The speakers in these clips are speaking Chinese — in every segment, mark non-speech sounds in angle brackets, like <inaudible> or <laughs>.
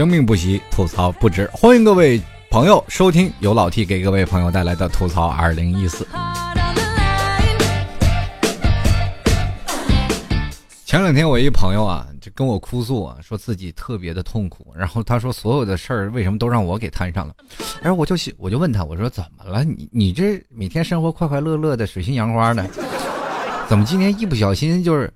生命不息，吐槽不止。欢迎各位朋友收听由老 T 给各位朋友带来的吐槽二零一四。前两天我一朋友啊，就跟我哭诉啊，说自己特别的痛苦，然后他说所有的事儿为什么都让我给摊上了，然后我就我就问他，我说怎么了？你你这每天生活快快乐乐的，水性杨花的，怎么今天一不小心就是？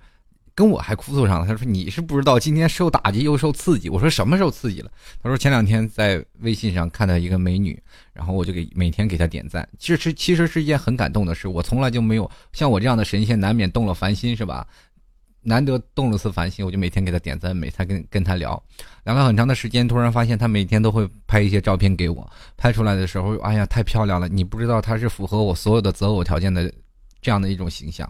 跟我还哭诉上了，他说你是不知道今天受打击又受刺激。我说什么受刺激了？他说前两天在微信上看到一个美女，然后我就给每天给她点赞。其实其实是一件很感动的事。我从来就没有像我这样的神仙，难免动了凡心是吧？难得动了次凡心，我就每天给她点赞，每天跟跟她聊，聊了很长的时间。突然发现她每天都会拍一些照片给我，拍出来的时候，哎呀太漂亮了！你不知道她是符合我所有的择偶条件的这样的一种形象。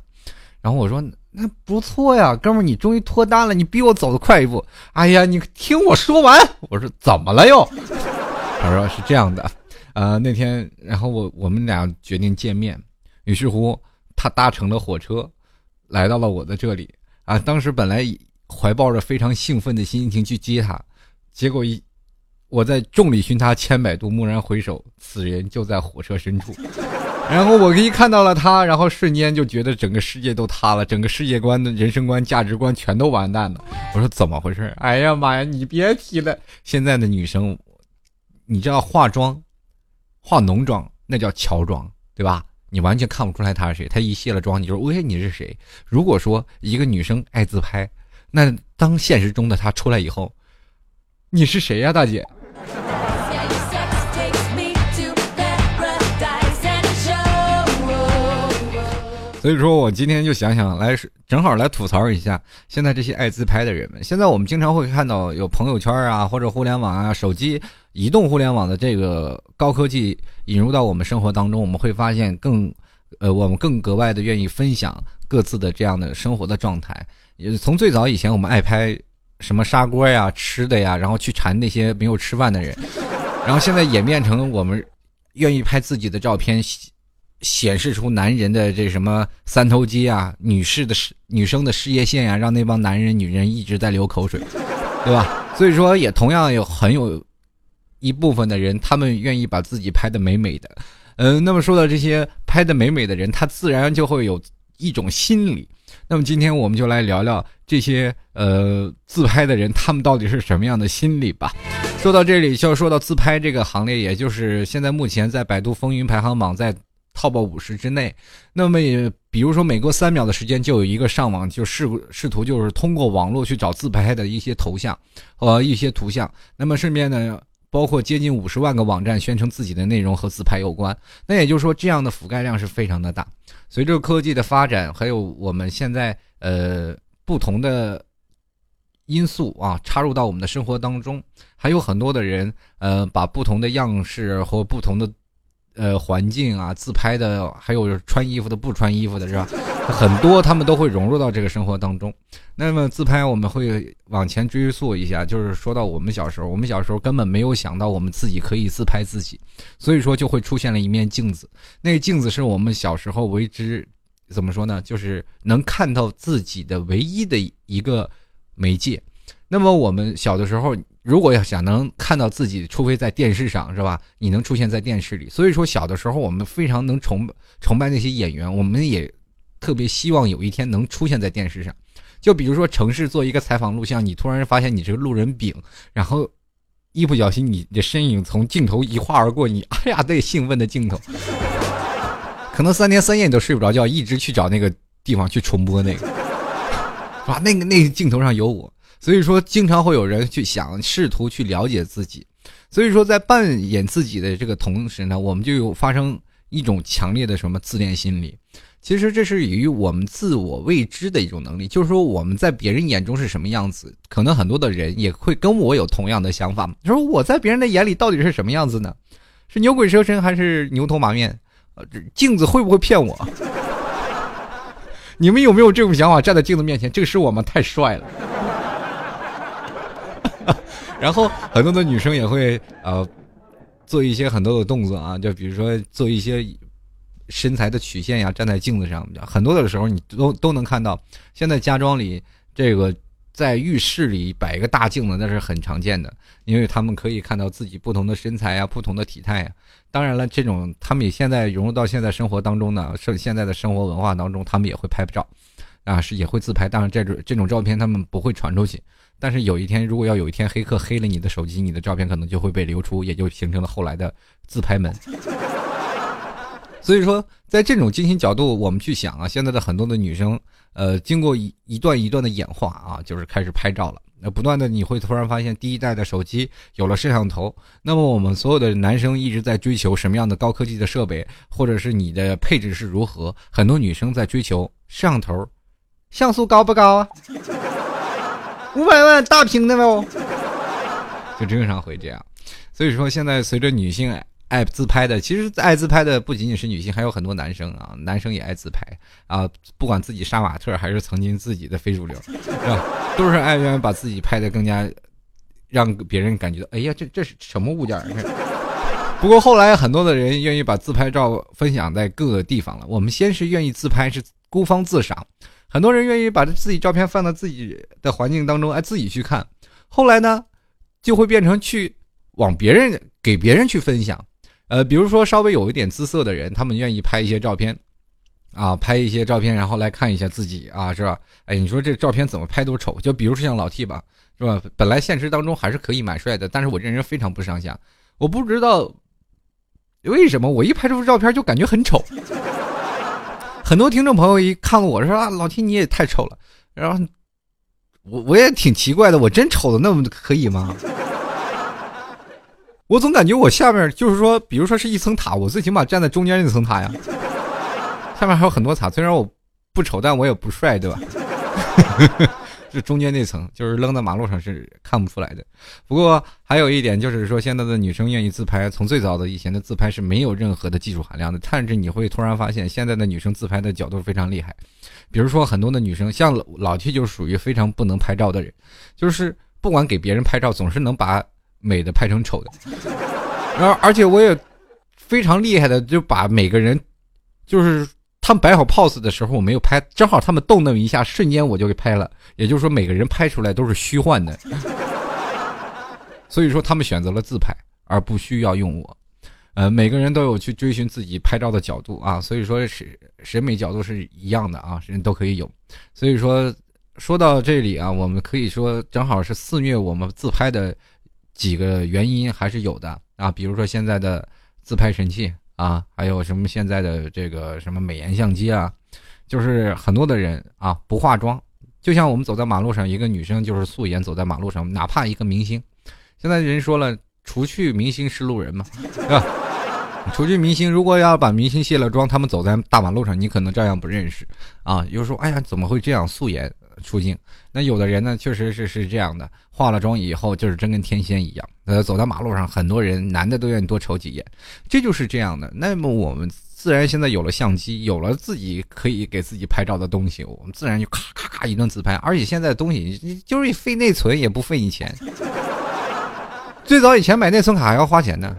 然后我说。那不错呀，哥们儿，你终于脱单了，你比我走的快一步。哎呀，你听我说完。我说怎么了又？他说是这样的，呃，那天，然后我我们俩决定见面，于是乎他搭乘了火车，来到了我的这里。啊，当时本来怀抱着非常兴奋的心情去接他，结果一我在众里寻他千百度，蓦然回首，此人就在火车深处。然后我一看到了他，然后瞬间就觉得整个世界都塌了，整个世界观的人生观、价值观全都完蛋了。我说怎么回事？哎呀妈呀，你别提了！现在的女生，你知道化妆、化浓妆那叫乔装，对吧？你完全看不出来她是谁。她一卸了妆，你说喂你是谁？如果说一个女生爱自拍，那当现实中的她出来以后，你是谁呀，大姐？所以说我今天就想想来，正好来吐槽一下现在这些爱自拍的人们。现在我们经常会看到有朋友圈啊，或者互联网啊、手机、移动互联网的这个高科技引入到我们生活当中，我们会发现更，呃，我们更格外的愿意分享各自的这样的生活的状态。也从最早以前，我们爱拍什么砂锅呀、吃的呀，然后去馋那些没有吃饭的人，然后现在演变成我们愿意拍自己的照片。显示出男人的这什么三头肌啊，女士的事女生的事业线呀，让那帮男人女人一直在流口水，<laughs> 对吧？所以说也同样有很有一部分的人，他们愿意把自己拍的美美的。嗯，那么说到这些拍的美美的人，他自然就会有一种心理。那么今天我们就来聊聊这些呃自拍的人，他们到底是什么样的心理吧。说到这里，就要说到自拍这个行列，也就是现在目前在百度风云排行榜在。Top 五十之内，那么也比如说每隔三秒的时间就有一个上网就试试图就是通过网络去找自拍的一些头像和一些图像，那么顺便呢，包括接近五十万个网站宣称自己的内容和自拍有关，那也就是说这样的覆盖量是非常的大。随着科技的发展，还有我们现在呃不同的因素啊插入到我们的生活当中，还有很多的人呃把不同的样式或不同的。呃，环境啊，自拍的，还有穿衣服的、不穿衣服的，是吧？很多他们都会融入到这个生活当中。那么自拍，我们会往前追溯一下，就是说到我们小时候，我们小时候根本没有想到我们自己可以自拍自己，所以说就会出现了一面镜子。那个镜子是我们小时候为之怎么说呢？就是能看到自己的唯一的一个媒介。那么我们小的时候。如果要想能看到自己，除非在电视上，是吧？你能出现在电视里。所以说，小的时候我们非常能崇崇拜那些演员，我们也特别希望有一天能出现在电视上。就比如说，城市做一个采访录像，你突然发现你这个路人丙，然后一不小心你的身影从镜头一划而过，你哎呀，那兴奋的镜头，可能三天三夜你都睡不着觉，一直去找那个地方去重播那个，啊？那个那个镜头上有我。所以说，经常会有人去想试图去了解自己，所以说在扮演自己的这个同时呢，我们就有发生一种强烈的什么自恋心理。其实这是与我们自我未知的一种能力，就是说我们在别人眼中是什么样子，可能很多的人也会跟我有同样的想法。说我在别人的眼里到底是什么样子呢？是牛鬼蛇神还是牛头马面？呃，镜子会不会骗我？<laughs> 你们有没有这种想法？站在镜子面前，这个是我们太帅了。<laughs> 然后很多的女生也会呃做一些很多的动作啊，就比如说做一些身材的曲线呀，站在镜子上，很多的时候你都都能看到。现在家装里这个在浴室里摆一个大镜子，那是很常见的，因为他们可以看到自己不同的身材啊，不同的体态啊。当然了，这种他们也现在融入到现在生活当中呢，是现在的生活文化当中，他们也会拍照，啊，是也会自拍。当然，这种这种照片他们不会传出去。但是有一天，如果要有一天黑客黑了你的手机，你的照片可能就会被流出，也就形成了后来的自拍门。所以说，在这种精心角度，我们去想啊，现在的很多的女生，呃，经过一一段一段的演化啊，就是开始拍照了。那不断的，你会突然发现，第一代的手机有了摄像头。那么我们所有的男生一直在追求什么样的高科技的设备，或者是你的配置是如何？很多女生在追求摄像头，像素高不高啊？五百万大屏的哦，就经常会这样。所以说，现在随着女性。爱自拍的，其实爱自拍的不仅仅是女性，还有很多男生啊，男生也爱自拍啊。不管自己杀马特，还是曾经自己的非主流，是吧？都是爱愿意把自己拍的更加让别人感觉到，哎呀，这这是什么物件？不过后来很多的人愿意把自拍照分享在各个地方了。我们先是愿意自拍，是孤芳自赏，很多人愿意把自己照片放到自己的环境当中，哎，自己去看。后来呢，就会变成去往别人给别人去分享。呃，比如说稍微有一点姿色的人，他们愿意拍一些照片，啊，拍一些照片，然后来看一下自己啊，是吧？哎，你说这照片怎么拍都丑。就比如说像老 T 吧，是吧？本来现实当中还是可以蛮帅的，但是我这人非常不上相，我不知道为什么我一拍出照片就感觉很丑。很多听众朋友一看我说啊，老天你也太丑了，然后我我也挺奇怪的，我真丑的那么可以吗？<laughs> 我总感觉我下面就是说，比如说是一层塔，我最起码站在中间那层塔呀。下面还有很多塔，虽然我不丑，但我也不帅，对吧？这中间那层就是扔在马路上是看不出来的。不过还有一点就是说，现在的女生愿意自拍，从最早的以前的自拍是没有任何的技术含量的，但是你会突然发现，现在的女生自拍的角度非常厉害。比如说很多的女生，像老 T 就属于非常不能拍照的人，就是不管给别人拍照，总是能把。美的拍成丑的，然后而且我也非常厉害的，就把每个人，就是他们摆好 pose 的时候，我没有拍，正好他们动那么一下，瞬间我就给拍了。也就是说，每个人拍出来都是虚幻的，所以说他们选择了自拍，而不需要用我。呃，每个人都有去追寻自己拍照的角度啊，所以说是审美角度是一样的啊，人都可以有。所以说说到这里啊，我们可以说正好是肆虐我们自拍的。几个原因还是有的啊，比如说现在的自拍神器啊，还有什么现在的这个什么美颜相机啊，就是很多的人啊不化妆，就像我们走在马路上，一个女生就是素颜走在马路上，哪怕一个明星，现在人说了，除去明星是路人嘛，是 <laughs> 吧？除去明星，如果要把明星卸了妆，他们走在大马路上，你可能照样不认识啊。有时候，哎呀，怎么会这样素颜？出镜，那有的人呢，确实是是这样的，化了妆以后就是真跟天仙一样。呃，走在马路上，很多人男的都愿意多瞅几眼，这就是这样的。那么我们自然现在有了相机，有了自己可以给自己拍照的东西，我们自然就咔咔咔一顿自拍。而且现在的东西就是费内存也不费你钱，最早以前买内存卡还要花钱呢。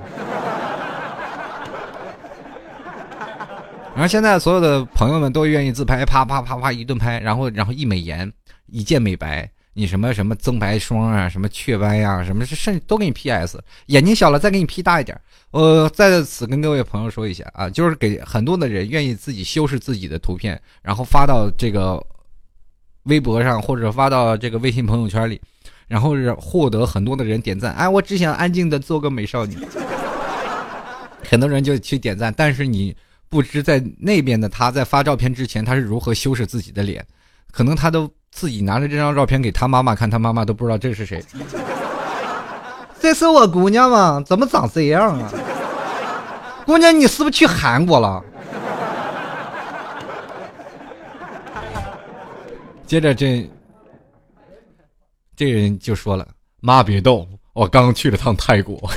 然后现在所有的朋友们都愿意自拍，啪啪啪啪一顿拍，然后然后一美颜，一键美白，你什么什么增白霜啊，什么雀斑呀，什么甚至都给你 PS，眼睛小了再给你 P 大一点。我在此跟各位朋友说一下啊，就是给很多的人愿意自己修饰自己的图片，然后发到这个微博上或者发到这个微信朋友圈里，然后是获得很多的人点赞。哎，我只想安静的做个美少女，<laughs> 很多人就去点赞，但是你。不知在那边的他在发照片之前，他是如何修饰自己的脸？可能他都自己拿着这张照片给他妈妈看，他妈妈都不知道这是谁。<laughs> 这是我姑娘吗？怎么长这样啊？姑娘，你是不是去韩国了？<laughs> 接着这这人就说了：“妈别动，我刚去了趟泰国。<laughs> ”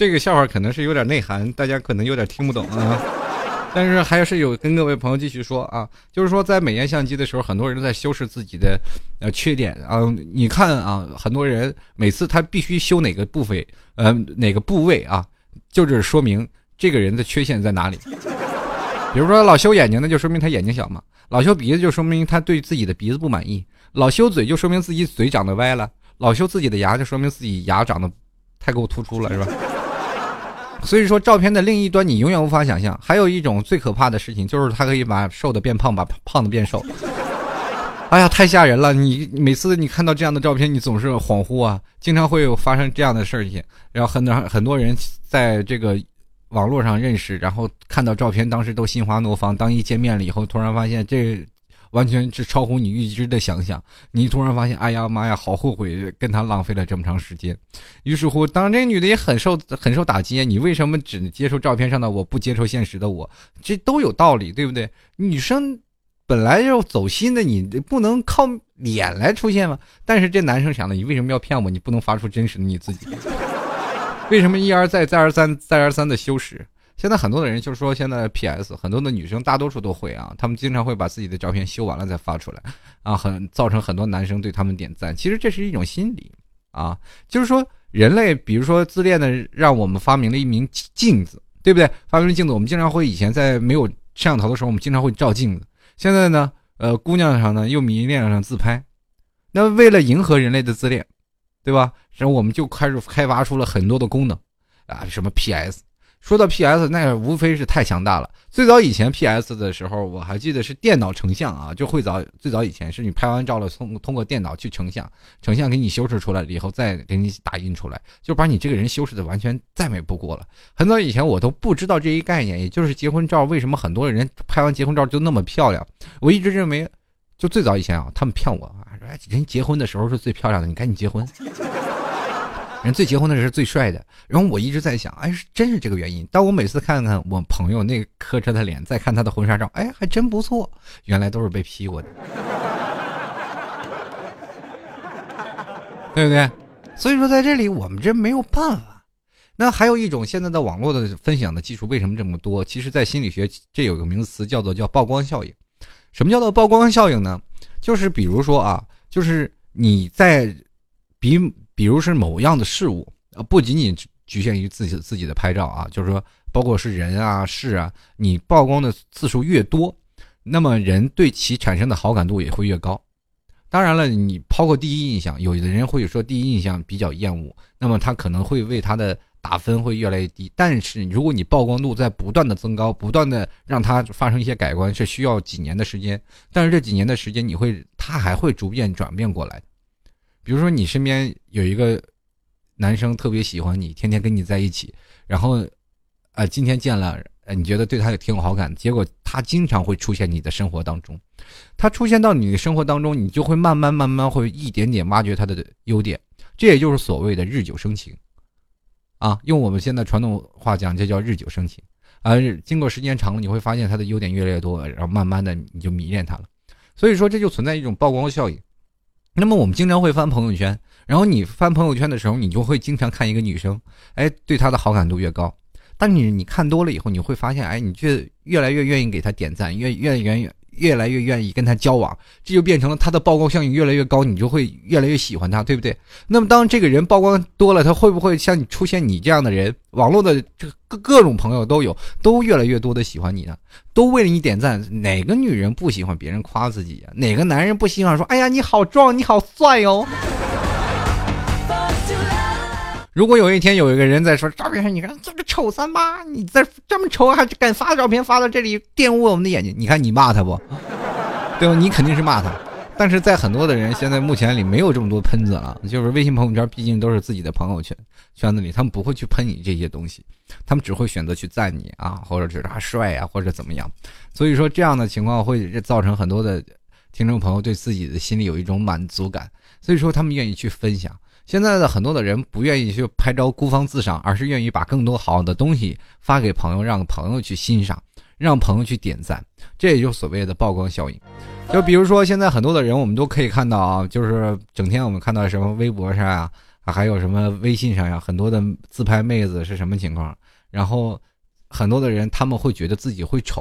这个笑话可能是有点内涵，大家可能有点听不懂啊。<laughs> 但是还是有跟各位朋友继续说啊，就是说在美颜相机的时候，很多人都在修饰自己的呃缺点啊。你看啊，很多人每次他必须修哪个部位，呃哪个部位啊，就是说明这个人的缺陷在哪里。比如说老修眼睛，那就说明他眼睛小嘛；老修鼻子，就说明他对自己的鼻子不满意；老修嘴，就说明自己嘴长得歪了；老修自己的牙，就说明自己牙长得太够突出了，是吧？所以说，照片的另一端你永远无法想象。还有一种最可怕的事情，就是他可以把瘦的变胖，把胖的变瘦。<laughs> 哎呀，太吓人了！你每次你看到这样的照片，你总是恍惚啊，经常会有发生这样的事情。然后很多很多人在这个网络上认识，然后看到照片，当时都心花怒放。当一见面了以后，突然发现这。完全是超乎你预知的想象，你突然发现，哎呀妈呀，好后悔跟他浪费了这么长时间。于是乎，当然这女的也很受很受打击，你为什么只接受照片上的我不接受现实的我？这都有道理，对不对？女生本来就走心的，你不能靠脸来出现吗？但是这男生想的，你为什么要骗我？你不能发出真实的你自己？为什么一而再，再而三，再而三的修饰？<laughs> 现在很多的人就是说，现在 P.S. 很多的女生大多数都会啊，她们经常会把自己的照片修完了再发出来，啊，很造成很多男生对他们点赞。其实这是一种心理啊，就是说人类，比如说自恋的，让我们发明了一名镜子，对不对？发明了镜子，我们经常会以前在没有摄像头的时候，我们经常会照镜子。现在呢，呃，姑娘上呢又迷恋上自拍，那为了迎合人类的自恋，对吧？然后我们就开始开发出了很多的功能啊，什么 P.S. 说到 P.S. 那无非是太强大了。最早以前 P.S. 的时候，我还记得是电脑成像啊，就会早最早以前是你拍完照了，通通过电脑去成像，成像给你修饰出来了以后，再给你打印出来，就把你这个人修饰的完全再美不过了。很早以前我都不知道这一概念，也就是结婚照为什么很多人拍完结婚照就那么漂亮。我一直认为，就最早以前啊，他们骗我啊，人结婚的时候是最漂亮的，你赶紧结婚。人最结婚的人是最帅的，然后我一直在想，哎，是真是这个原因。但我每次看看我朋友那磕碜的脸，再看他的婚纱照，哎，还真不错。原来都是被 P 过的，<laughs> 对不对？所以说在这里我们这没有办法。那还有一种现在的网络的分享的技术为什么这么多？其实，在心理学这有个名词叫做叫曝光效应。什么叫做曝光效应呢？就是比如说啊，就是你在比。比如是某样的事物，呃，不仅仅局限于自己自己的拍照啊，就是说，包括是人啊、事啊，你曝光的次数越多，那么人对其产生的好感度也会越高。当然了，你抛过第一印象，有的人会说第一印象比较厌恶，那么他可能会为他的打分会越来越低。但是如果你曝光度在不断的增高，不断的让他发生一些改观，是需要几年的时间。但是这几年的时间，你会他还会逐渐转变过来。比如说，你身边有一个男生特别喜欢你，天天跟你在一起，然后，呃，今天见了，呃，你觉得对他也挺有好感，结果他经常会出现你的生活当中，他出现到你的生活当中，你就会慢慢慢慢会一点点挖掘他的优点，这也就是所谓的日久生情，啊，用我们现在传统话讲，这叫日久生情，而经过时间长了，你会发现他的优点越来越多，然后慢慢的你就迷恋他了，所以说这就存在一种曝光效应。那么我们经常会翻朋友圈，然后你翻朋友圈的时候，你就会经常看一个女生，哎，对她的好感度越高。但你你看多了以后，你会发现，哎，你却越来越愿意给她点赞，越越愿越来越愿意跟他交往，这就变成了他的曝光效应越来越高，你就会越来越喜欢他，对不对？那么当这个人曝光多了，他会不会像你出现你这样的人？网络的这各各种朋友都有，都越来越多的喜欢你呢？都为了你点赞。哪个女人不喜欢别人夸自己呀？哪个男人不希望说，哎呀，你好壮，你好帅哟？如果有一天有一个人在说照片上，你看这个丑三八，你在这么丑还敢发照片发到这里玷污我们的眼睛？你看你骂他不？<laughs> 对吧？你肯定是骂他。但是在很多的人现在目前里没有这么多喷子了，就是微信朋友圈毕竟都是自己的朋友圈圈子里，他们不会去喷你这些东西，他们只会选择去赞你啊，或者是他帅啊，或者怎么样。所以说这样的情况会造成很多的听众朋友对自己的心里有一种满足感，所以说他们愿意去分享。现在的很多的人不愿意去拍照孤芳自赏，而是愿意把更多好的东西发给朋友，让朋友去欣赏，让朋友去点赞，这也就所谓的曝光效应。就比如说现在很多的人，我们都可以看到啊，就是整天我们看到什么微博上呀，还有什么微信上呀，很多的自拍妹子是什么情况？然后很多的人他们会觉得自己会丑，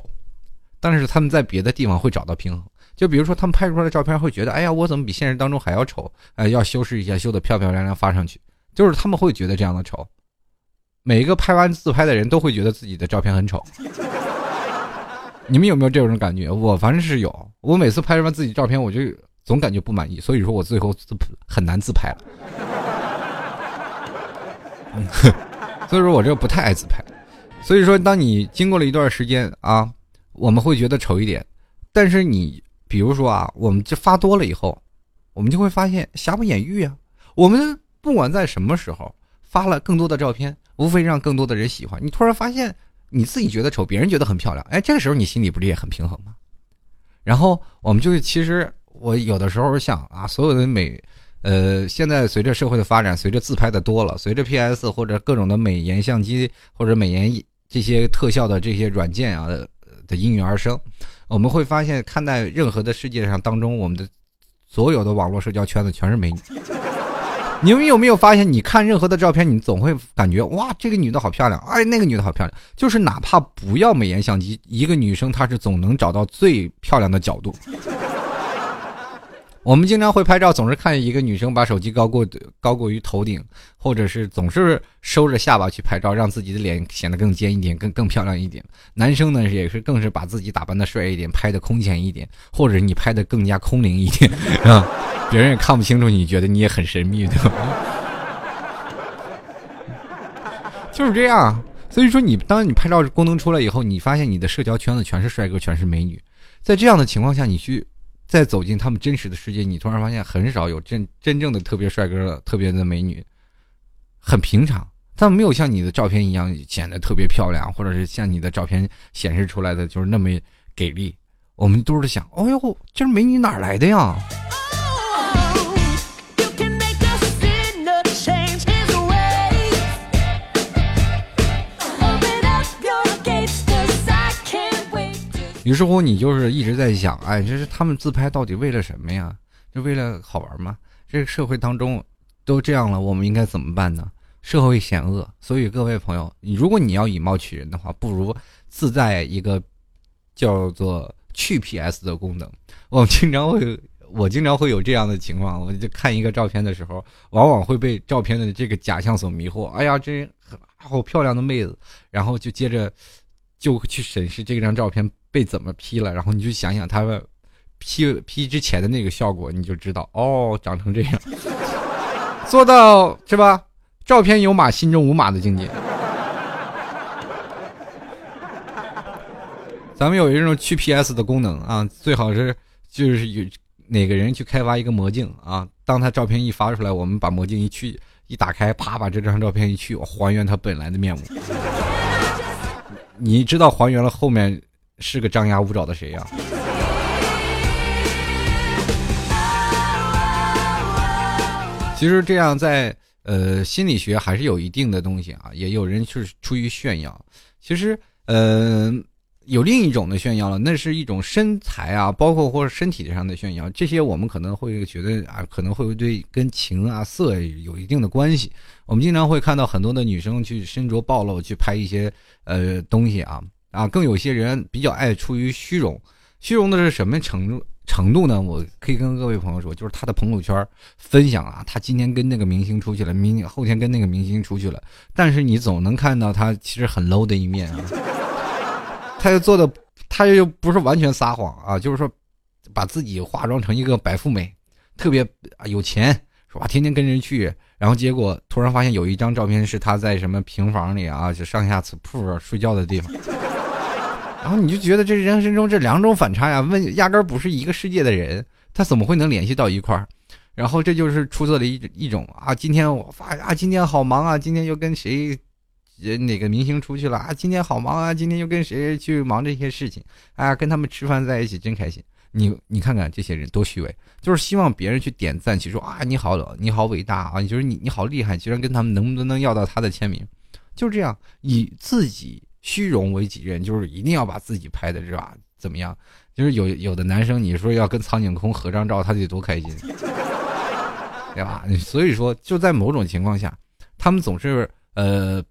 但是他们在别的地方会找到平衡。就比如说，他们拍出来的照片会觉得，哎呀，我怎么比现实当中还要丑？哎，要修饰一下，修的漂漂亮亮发上去。就是他们会觉得这样的丑。每一个拍完自拍的人都会觉得自己的照片很丑。你们有没有这种感觉？我反正是有。我每次拍完自己照片，我就总感觉不满意，所以说我最后很难自拍了。<laughs> 所以说我这不太爱自拍。所以说，当你经过了一段时间啊，我们会觉得丑一点。但是你比如说啊，我们这发多了以后，我们就会发现瑕不掩瑜啊。我们不管在什么时候发了更多的照片，无非让更多的人喜欢。你突然发现。你自己觉得丑，别人觉得很漂亮，哎，这个时候你心里不是也很平衡吗？然后我们就其实我有的时候想啊，所有的美，呃，现在随着社会的发展，随着自拍的多了，随着 PS 或者各种的美颜相机或者美颜这些特效的这些软件啊的应运而生，我们会发现看待任何的世界上当中，我们的所有的网络社交圈子全是美女。<laughs> 你们有没有发现，你看任何的照片，你总会感觉哇，这个女的好漂亮，哎，那个女的好漂亮。就是哪怕不要美颜相机，一个女生她是总能找到最漂亮的角度。我们经常会拍照，总是看一个女生把手机高过高过于头顶，或者是总是收着下巴去拍照，让自己的脸显得更尖一点，更更漂亮一点。男生呢也是更是把自己打扮的帅一点，拍的空前一点，或者你拍的更加空灵一点啊。别人也看不清楚，你觉得你也很神秘，对吧？就是这样。所以说，你当你拍照功能出来以后，你发现你的社交圈子全是帅哥，全是美女。在这样的情况下，你去再走进他们真实的世界，你突然发现很少有真真正的特别帅哥、特别的美女，很平常。他们没有像你的照片一样显得特别漂亮，或者是像你的照片显示出来的就是那么给力。我们都是想，哎呦，这美女哪来的呀？于是乎，你就是一直在想，哎，这是他们自拍到底为了什么呀？就为了好玩吗？这个社会当中都这样了，我们应该怎么办呢？社会险恶，所以各位朋友，你如果你要以貌取人的话，不如自带一个叫做去 PS 的功能。我经常会，我经常会有这样的情况，我就看一个照片的时候，往往会被照片的这个假象所迷惑。哎呀，这好漂亮的妹子，然后就接着就去审视这张照片。被怎么 P 了？然后你就想想他们 P P 之前的那个效果，你就知道哦，长成这样，<laughs> 做到是吧？照片有码，心中无码的境界。咱们有一种去 PS 的功能啊，最好是就是有哪个人去开发一个魔镜啊，当他照片一发出来，我们把魔镜一去一打开，啪把这张照片一去，还原他本来的面目。你知道还原了后面？是个张牙舞爪的谁呀？其实这样在呃心理学还是有一定的东西啊，也有人是出于炫耀。其实呃有另一种的炫耀了，那是一种身材啊，包括或者身体上的炫耀。这些我们可能会觉得啊，可能会对跟情啊色有一定的关系。我们经常会看到很多的女生去身着暴露去拍一些呃东西啊。啊，更有些人比较爱出于虚荣，虚荣的是什么程度程度呢？我可以跟各位朋友说，就是他的朋友圈分享啊，他今天跟那个明星出去了，明后天跟那个明星出去了，但是你总能看到他其实很 low 的一面啊。他又做的，他又不是完全撒谎啊，就是说把自己化妆成一个白富美，特别有钱，是吧？天天跟人去，然后结果突然发现有一张照片是他在什么平房里啊，就上下铺睡觉的地方。然后你就觉得这人生中这两种反差呀，问压根儿不是一个世界的人，他怎么会能联系到一块儿？然后这就是出色的一一种啊！今天我发啊，今天好忙啊，今天又跟谁，哪个明星出去了啊？今天好忙啊，今天又跟谁去忙这些事情？哎，跟他们吃饭在一起真开心。你你看看这些人多虚伪，就是希望别人去点赞，去说啊你好你好伟大啊，就是你你好厉害，居然跟他们能不能能要到他的签名？就这样以自己。虚荣为己任，就是一定要把自己拍的是吧？怎么样？就是有有的男生，你说要跟苍井空合张照，他得多开心，<laughs> 对吧？所以说，就在某种情况下，他们总是呃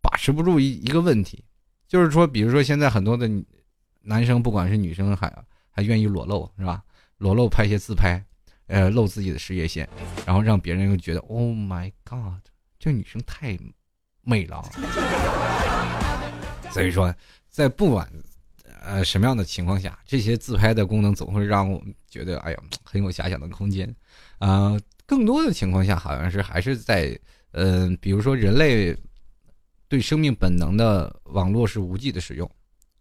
把持不住一一个问题，就是说，比如说现在很多的男生，不管是女生，还还愿意裸露，是吧？裸露拍些自拍，呃，露自己的事业线，然后让别人又觉得，Oh my God，这女生太美了。所以说，在不管呃什么样的情况下，这些自拍的功能总会让我们觉得，哎呀，很有遐想的空间。啊，更多的情况下，好像是还是在，嗯，比如说人类对生命本能的网络是无忌的使用，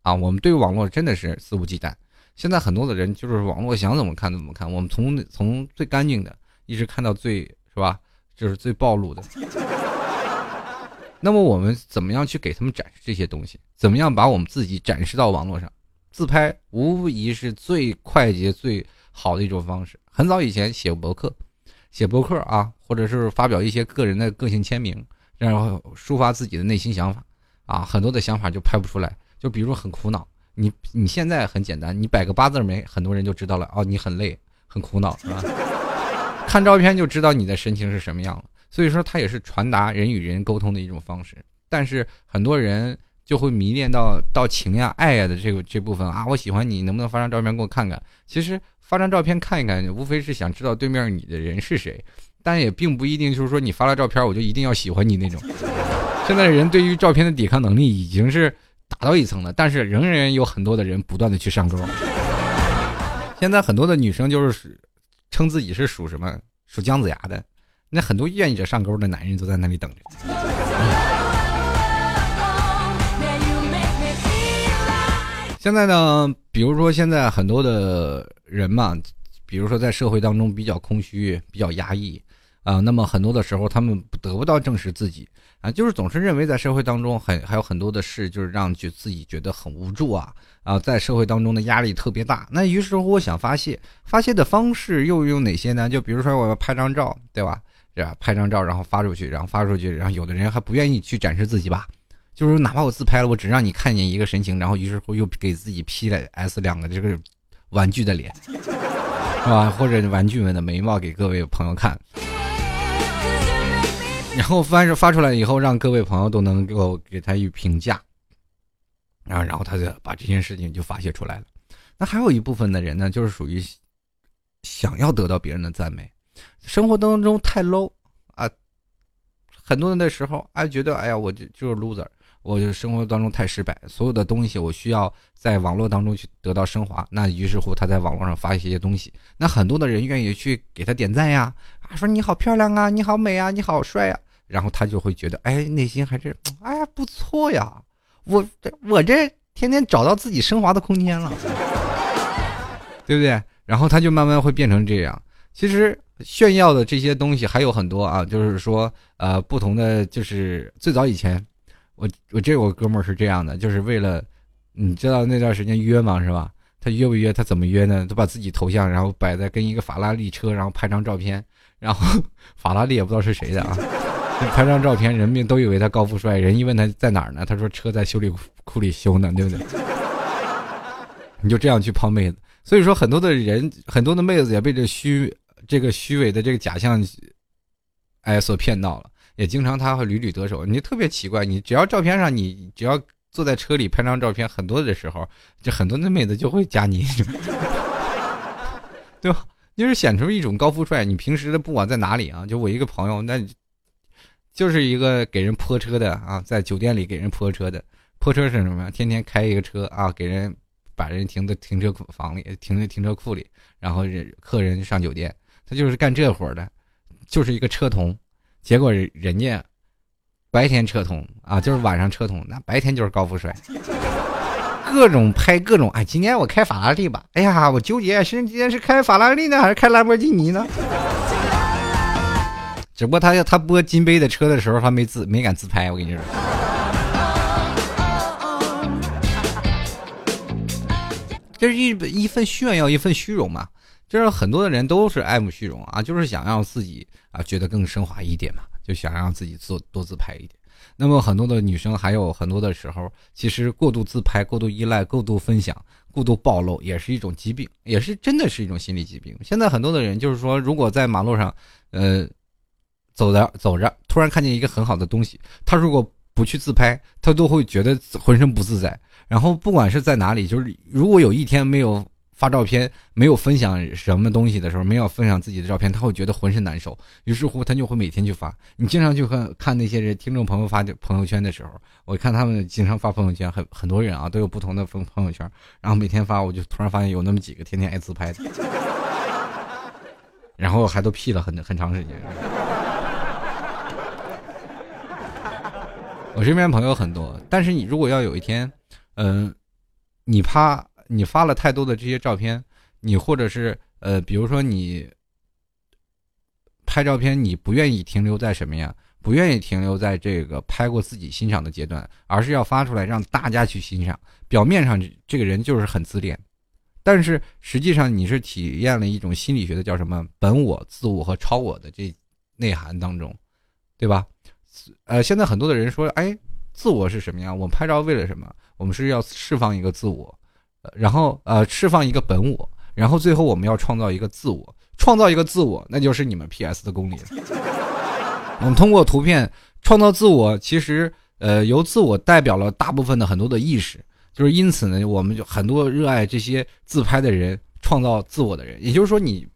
啊，我们对网络真的是肆无忌惮。现在很多的人就是网络想怎么看怎么看，我们从从最干净的一直看到最是吧，就是最暴露的。那么我们怎么样去给他们展示这些东西？怎么样把我们自己展示到网络上？自拍无疑是最快捷最。好的一种方式。很早以前写博客，写博客啊，或者是发表一些个人的个性签名，然后抒发自己的内心想法啊，很多的想法就拍不出来。就比如很苦恼，你你现在很简单，你摆个八字眉，很多人就知道了哦，你很累，很苦恼，是吧？看照片就知道你的神情是什么样了。所以说，它也是传达人与人沟通的一种方式。但是很多人就会迷恋到到情呀、爱呀的这个这部分啊，我喜欢你，能不能发张照片给我看看？其实。发张照片看一看，无非是想知道对面你的人是谁，但也并不一定就是说你发了照片我就一定要喜欢你那种。现在人对于照片的抵抗能力已经是达到一层了，但是仍然有很多的人不断的去上钩。现在很多的女生就是称自己是属什么属姜子牙的，那很多愿意着上钩的男人都在那里等着。现在呢，比如说现在很多的人嘛，比如说在社会当中比较空虚、比较压抑啊，那么很多的时候他们得不到证实自己啊，就是总是认为在社会当中很还有很多的事，就是让觉自己觉得很无助啊啊，在社会当中的压力特别大。那于是乎我想发泄，发泄的方式又有哪些呢？就比如说我要拍张照，对吧？对吧？拍张照然后发出去，然后发出去，然后有的人还不愿意去展示自己吧。就是哪怕我自拍了，我只让你看见一个神情，然后于是乎又给自己 P 了 S 两个这个玩具的脸，是吧？或者玩具们的眉毛给各位朋友看，然后发发出来以后，让各位朋友都能够给他一评价，然后然后他就把这件事情就发泄出来了。那还有一部分的人呢，就是属于想要得到别人的赞美，生活当中太 low 啊，很多人的时候哎觉得哎呀我就就是 loser。我就生活当中太失败，所有的东西我需要在网络当中去得到升华。那于是乎，他在网络上发一些东西，那很多的人愿意去给他点赞呀，啊，说你好漂亮啊，你好美啊，你好帅啊，然后他就会觉得，哎，内心还是，哎呀，不错呀，我这我这天天找到自己升华的空间了，对不对？然后他就慢慢会变成这样。其实炫耀的这些东西还有很多啊，就是说，呃，不同的，就是最早以前。我我这我哥们儿是这样的，就是为了，你知道那段时间约吗？是吧？他约不约？他怎么约呢？他把自己头像然后摆在跟一个法拉利车，然后拍张照片，然后 <laughs> 法拉利也不知道是谁的啊，拍张照片，人们都以为他高富帅。人一问他在哪儿呢？他说车在修理库里修呢，对不对？<laughs> 你就这样去泡妹子，所以说很多的人，很多的妹子也被这虚这个虚伪的这个假象，哎，所骗到了。也经常他会屡屡得手，你特别奇怪，你只要照片上你只要坐在车里拍张照片，很多的时候就很多的妹子就会加你，<laughs> 对吧？就是显出一种高富帅。你平时的不管在哪里啊，就我一个朋友，那就是一个给人泼车的啊，在酒店里给人泼车的。泼车是什么？天天开一个车啊，给人把人停在停车房里，停在停车库里，然后人客人上酒店，他就是干这活的，就是一个车童。结果人家白天车童啊，就是晚上车童，那白天就是高富帅，各种拍各种。哎，今天我开法拉利吧？哎呀，我纠结，是今天是开法拉利呢，还是开兰博基尼呢？只不过他他播金杯的车的时候，他没自没敢自拍。我跟你说，这是一一份炫耀，一份虚荣嘛。就是很多的人都是爱慕虚荣啊，就是想让自己啊觉得更升华一点嘛，就想让自己做多自拍一点。那么很多的女生还有很多的时候，其实过度自拍、过度依赖、过度分享、过度暴露，也是一种疾病，也是真的是一种心理疾病。现在很多的人就是说，如果在马路上，呃，走着走着，突然看见一个很好的东西，他如果不去自拍，他都会觉得浑身不自在。然后不管是在哪里，就是如果有一天没有。发照片没有分享什么东西的时候，没有分享自己的照片，他会觉得浑身难受。于是乎，他就会每天去发。你经常去看看那些人听众朋友发朋友圈的时候，我看他们经常发朋友圈，很很多人啊都有不同的朋朋友圈，然后每天发，我就突然发现有那么几个天天爱自拍的，然后还都 P 了很很长时间。我身边朋友很多，但是你如果要有一天，嗯，你怕你发了太多的这些照片，你或者是呃，比如说你拍照片，你不愿意停留在什么呀？不愿意停留在这个拍过自己欣赏的阶段，而是要发出来让大家去欣赏。表面上这个人就是很自恋，但是实际上你是体验了一种心理学的叫什么本我、自我和超我的这内涵当中，对吧？呃，现在很多的人说，哎，自我是什么呀？我们拍照为了什么？我们是要释放一个自我，然后呃，释放一个本我，然后最后我们要创造一个自我，创造一个自我，那就是你们 PS 的功力。我们通过图片创造自我，其实呃，由自我代表了大部分的很多的意识，就是因此呢，我们就很多热爱这些自拍的人，创造自我的人，也就是说，你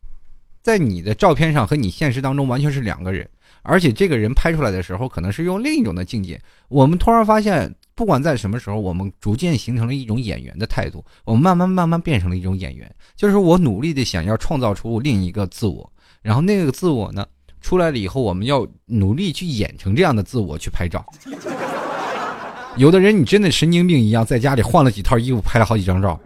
在你的照片上和你现实当中完全是两个人。而且这个人拍出来的时候，可能是用另一种的境界。我们突然发现，不管在什么时候，我们逐渐形成了一种演员的态度。我们慢慢慢慢变成了一种演员，就是我努力的想要创造出另一个自我，然后那个自我呢出来了以后，我们要努力去演成这样的自我去拍照。有的人你真的神经病一样，在家里换了几套衣服，拍了好几张照。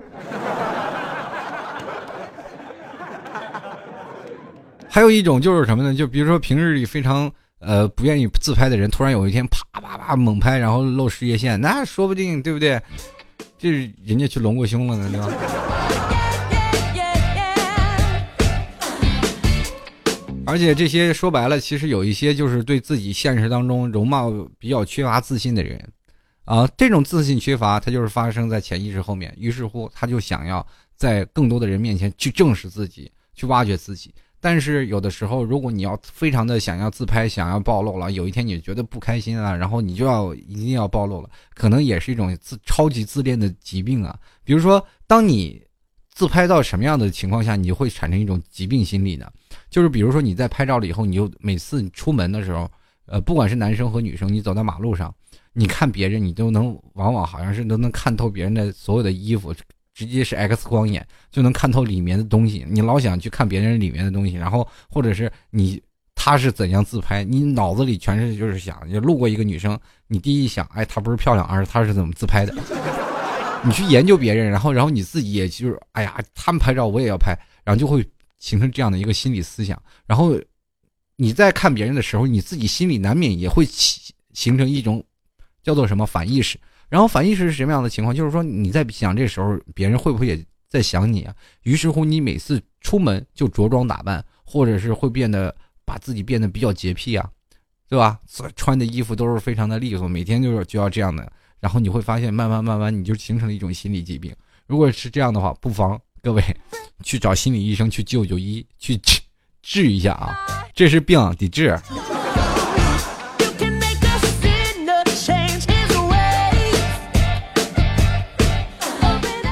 还有一种就是什么呢？就比如说平日里非常呃不愿意自拍的人，突然有一天啪啪啪猛拍，然后露事业线，那说不定对不对？这人家去隆过胸了呢，对吧？而且这些说白了，其实有一些就是对自己现实当中容貌比较缺乏自信的人，啊，这种自信缺乏，他就是发生在潜意识后面。于是乎，他就想要在更多的人面前去证实自己，去挖掘自己。但是有的时候，如果你要非常的想要自拍，想要暴露了，有一天你觉得不开心了，然后你就要一定要暴露了，可能也是一种自超级自恋的疾病啊。比如说，当你自拍到什么样的情况下，你会产生一种疾病心理呢？就是比如说你在拍照了以后，你就每次你出门的时候，呃，不管是男生和女生，你走在马路上，你看别人，你都能往往好像是都能看透别人的所有的衣服。直接是 X 光眼就能看透里面的东西，你老想去看别人里面的东西，然后或者是你他是怎样自拍，你脑子里全是就是想，就路过一个女生，你第一想，哎，她不是漂亮，而是她是怎么自拍的。<laughs> 你去研究别人，然后然后你自己也就是，哎呀，他们拍照我也要拍，然后就会形成这样的一个心理思想。然后你在看别人的时候，你自己心里难免也会形形成一种叫做什么反意识。然后反意识是什么样的情况？就是说你在想这时候别人会不会也在想你啊？于是乎你每次出门就着装打扮，或者是会变得把自己变得比较洁癖啊，对吧？穿的衣服都是非常的利索，每天就是就要这样的。然后你会发现慢慢慢慢你就形成了一种心理疾病。如果是这样的话，不妨各位去找心理医生去就就医，去治治一下啊，这是病得治。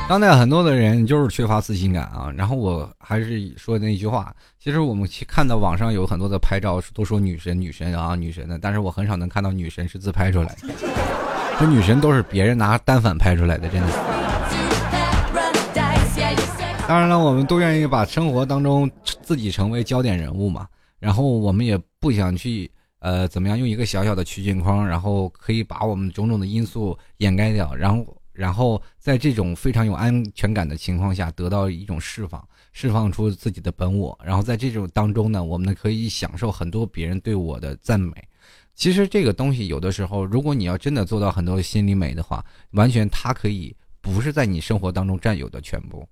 当代很多的人就是缺乏自信感啊，然后我还是说的那句话，其实我们去看到网上有很多的拍照，都说女神女神啊女神的，但是我很少能看到女神是自拍出来的，这女神都是别人拿单反拍出来的，真的。当然了，我们都愿意把生活当中自己成为焦点人物嘛，然后我们也不想去呃怎么样用一个小小的取景框，然后可以把我们种种的因素掩盖掉，然后。然后在这种非常有安全感的情况下，得到一种释放，释放出自己的本我。然后在这种当中呢，我们呢可以享受很多别人对我的赞美。其实这个东西有的时候，如果你要真的做到很多心理美的话，完全它可以不是在你生活当中占有的全部。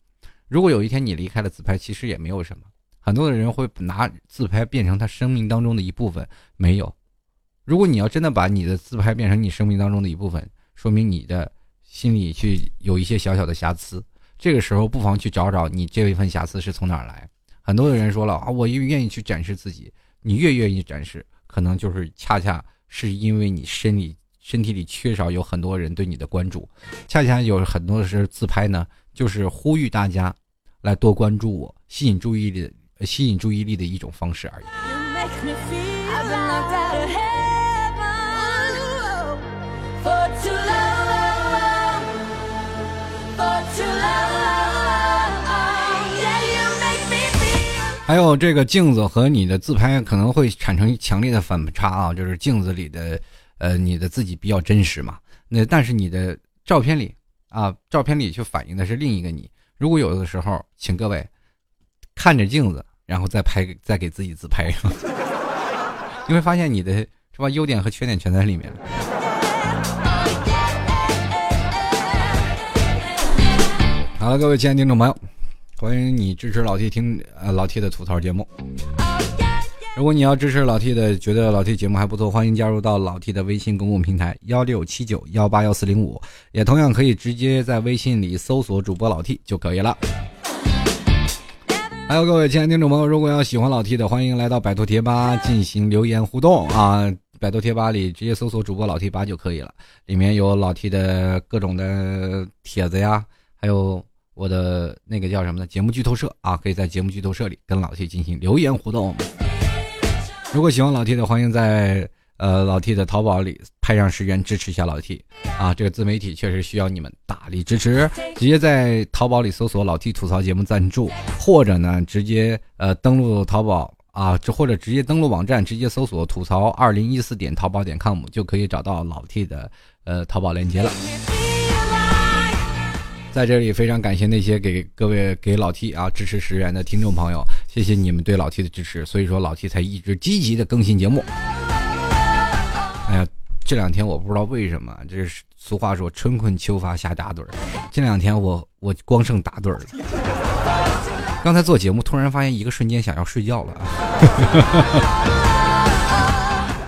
如果有一天你离开了自拍，其实也没有什么。很多的人会拿自拍变成他生命当中的一部分，没有。如果你要真的把你的自拍变成你生命当中的一部分，说明你的。心里去有一些小小的瑕疵，这个时候不妨去找找你这一份瑕疵是从哪儿来。很多的人说了啊，我越愿意去展示自己，你越愿意展示，可能就是恰恰是因为你身里身体里缺少有很多人对你的关注，恰恰有很多的是自拍呢，就是呼吁大家来多关注我，吸引注意力、吸引注意力的一种方式而已。还有这个镜子和你的自拍可能会产生强烈的反差啊，就是镜子里的，呃，你的自己比较真实嘛。那但是你的照片里啊，照片里却反映的是另一个你。如果有的时候，请各位看着镜子，然后再拍，再给自己自拍，你会发现你的是吧？优点和缺点全在里面。好了，各位亲爱的听众朋友。欢迎你支持老 T 听呃老 T 的吐槽节目。如果你要支持老 T 的，觉得老 T 节目还不错，欢迎加入到老 T 的微信公共平台幺六七九幺八幺四零五，也同样可以直接在微信里搜索主播老 T 就可以了。还有各位亲爱的听众朋友，如果要喜欢老 T 的，欢迎来到百度贴吧进行留言互动啊！百度贴吧里直接搜索主播老 T 八就可以了，里面有老 T 的各种的帖子呀，还有。我的那个叫什么呢？节目剧透社啊，可以在节目剧透社里跟老 T 进行留言互动。如果喜欢老 T 的，欢迎在呃老 T 的淘宝里拍上十元支持一下老 T 啊！这个自媒体确实需要你们大力支持。直接在淘宝里搜索“老 T 吐槽节目赞助”，或者呢直接呃登录淘宝啊，或者直接登录网站，直接搜索“吐槽二零一四点淘宝点 com” 就可以找到老 T 的呃淘宝链接了。在这里非常感谢那些给各位给老 T 啊支持十元的听众朋友，谢谢你们对老 T 的支持，所以说老 T 才一直积极的更新节目。哎呀，这两天我不知道为什么，这是俗话说春困秋乏夏打盹儿，这两天我我光剩打盹儿了。刚才做节目突然发现一个瞬间想要睡觉了啊。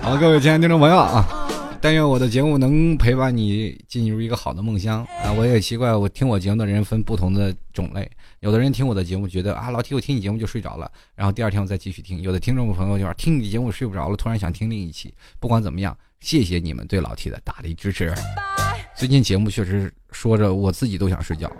<laughs> 好，各位亲爱的听众朋友啊。但愿我的节目能陪伴你进入一个好的梦乡啊！我也奇怪，我听我节目的人分不同的种类，有的人听我的节目觉得啊，老 T 我听你节目就睡着了，然后第二天我再继续听；有的听众朋友就说听你节目睡不着了，突然想听另一期。不管怎么样，谢谢你们对老 T 的大力支持。最近节目确实说着我自己都想睡觉，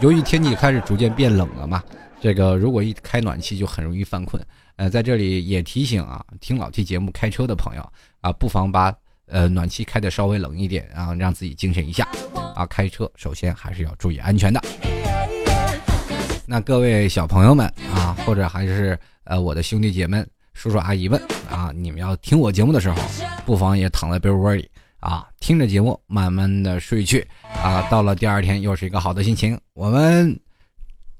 由于天气开始逐渐变冷了嘛，这个如果一开暖气就很容易犯困。呃，在这里也提醒啊，听老 T 节目开车的朋友啊，不妨把呃暖气开的稍微冷一点，啊让自己精神一下啊。开车首先还是要注意安全的。那各位小朋友们啊，或者还是呃我的兄弟姐妹、叔叔阿姨们啊，你们要听我节目的时候，不妨也躺在被窝里啊，听着节目慢慢的睡去啊。到了第二天又是一个好的心情。我们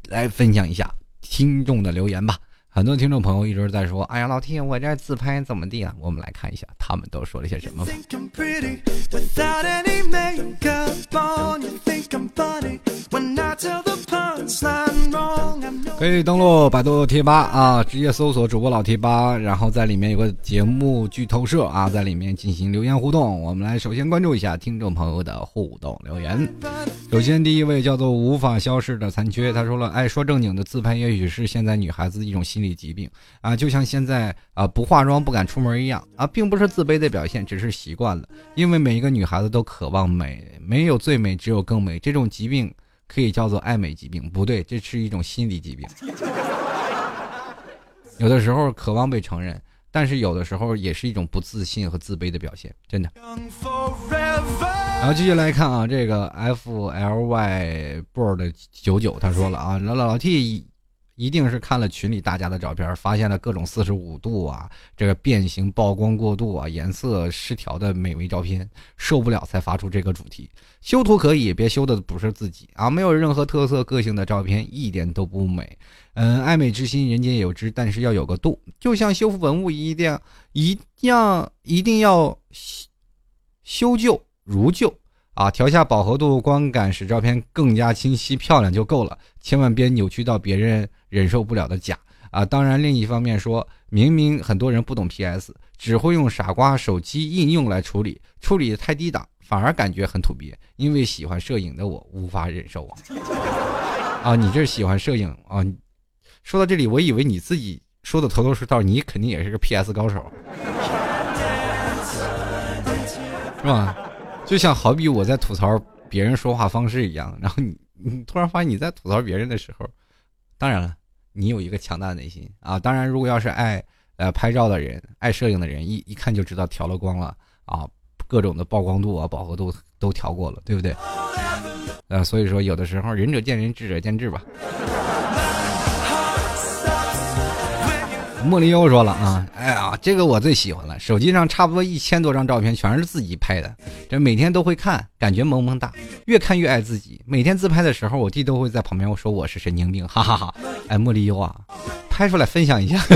来分享一下听众的留言吧。很多听众朋友一直在说：“哎呀，老 T，我这自拍怎么地啊？”我们来看一下他们都说了些什么。可以登录百度贴吧啊，直接搜索主播老贴吧，然后在里面有个节目剧透社啊，在里面进行留言互动。我们来首先关注一下听众朋友的互动留言。首先第一位叫做无法消逝的残缺，他说了：“哎，说正经的，自拍也许是现在女孩子一种心理疾病啊，就像现在啊不化妆不敢出门一样啊，并不是自卑的表现，只是习惯了。因为每一个女孩子都渴望美，没有最美，只有更美。这种疾病。”可以叫做爱美疾病，不对，这是一种心理疾病。有的时候渴望被承认，但是有的时候也是一种不自信和自卑的表现，真的。然后继续来看啊，这个 F L Y Bird 九九他说了啊，老老 T。一定是看了群里大家的照片，发现了各种四十五度啊，这个变形、曝光过度啊、颜色失调的美味照片，受不了才发出这个主题。修图可以，别修的不是自己啊，没有任何特色个性的照片一点都不美。嗯，爱美之心人皆有之，但是要有个度，就像修复文物一定一样，一定要修旧如旧。啊，调下饱和度、光感，使照片更加清晰漂亮就够了，千万别扭曲到别人忍受不了的假啊！当然，另一方面说，明明很多人不懂 PS，只会用傻瓜手机应用来处理，处理的太低档，反而感觉很土鳖。因为喜欢摄影的我无法忍受啊！<laughs> 啊，你这是喜欢摄影啊？说到这里，我以为你自己说的头头是道，你肯定也是个 PS 高手，是吧？就像好比我在吐槽别人说话方式一样，然后你你突然发现你在吐槽别人的时候，当然了，你有一个强大的内心啊。当然，如果要是爱呃拍照的人、爱摄影的人，一一看就知道调了光了啊，各种的曝光度啊、饱和度都调过了，对不对？呃，所以说有的时候仁者见仁，智者见智吧。莫里优说了啊，哎呀，这个我最喜欢了。手机上差不多一千多张照片，全是自己拍的，这每天都会看，感觉萌萌哒，越看越爱自己。每天自拍的时候，我弟都会在旁边说我是神经病，哈哈哈。哎，莫里优啊，拍出来分享一下。<laughs>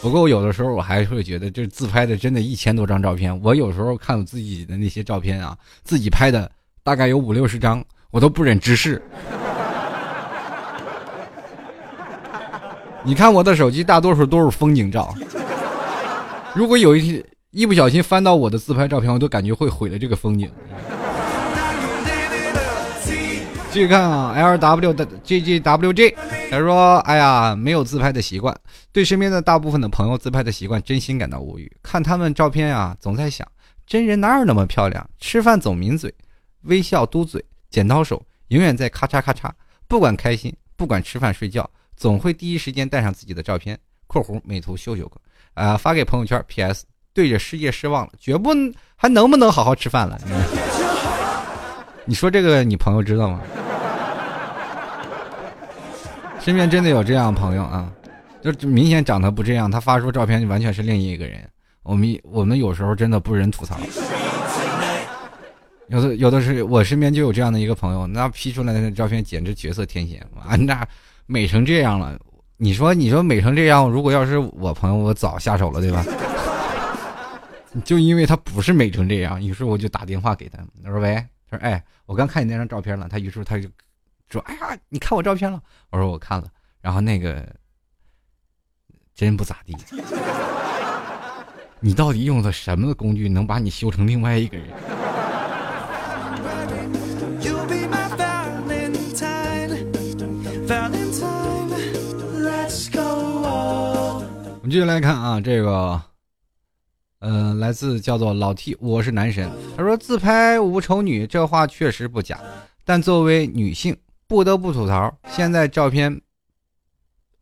不过有的时候我还会觉得，这自拍的真的一千多张照片，我有时候看我自己的那些照片啊，自己拍的大概有五六十张，我都不忍直视。你看我的手机，大多数都是风景照。如果有一天一不小心翻到我的自拍照片，我都感觉会毁了这个风景。继续看啊，L W 的 J J W J，他说：“哎呀，没有自拍的习惯，对身边的大部分的朋友自拍的习惯，真心感到无语。看他们照片啊，总在想，真人哪有那么漂亮？吃饭总抿嘴，微笑嘟嘴，剪刀手永远在咔嚓咔嚓，不管开心，不管吃饭睡觉。”总会第一时间带上自己的照片（括弧美图秀秀），啊，发给朋友圈。P.S. 对着世界失望了，绝不还能不能好好吃饭了？<laughs> 你说这个你朋友知道吗？身边真的有这样的朋友啊，就明显长得不这样，他发出照片就完全是另一个人。我们我们有时候真的不忍吐槽，有的有的是我身边就有这样的一个朋友，那 P 出来的照片简直绝色天仙啊，那。美成这样了，你说你说美成这样，如果要是我朋友，我早下手了，对吧？<laughs> 就因为他不是美成这样，于是我就打电话给他，他说喂，他说哎，我刚看你那张照片了，他于是他就说哎呀，你看我照片了？我说我看了，然后那个真不咋地，<laughs> 你到底用的什么工具能把你修成另外一个人？继续来看啊，这个，呃，来自叫做老 T，我是男神。他说自拍无丑女，这话确实不假。但作为女性，不得不吐槽，现在照片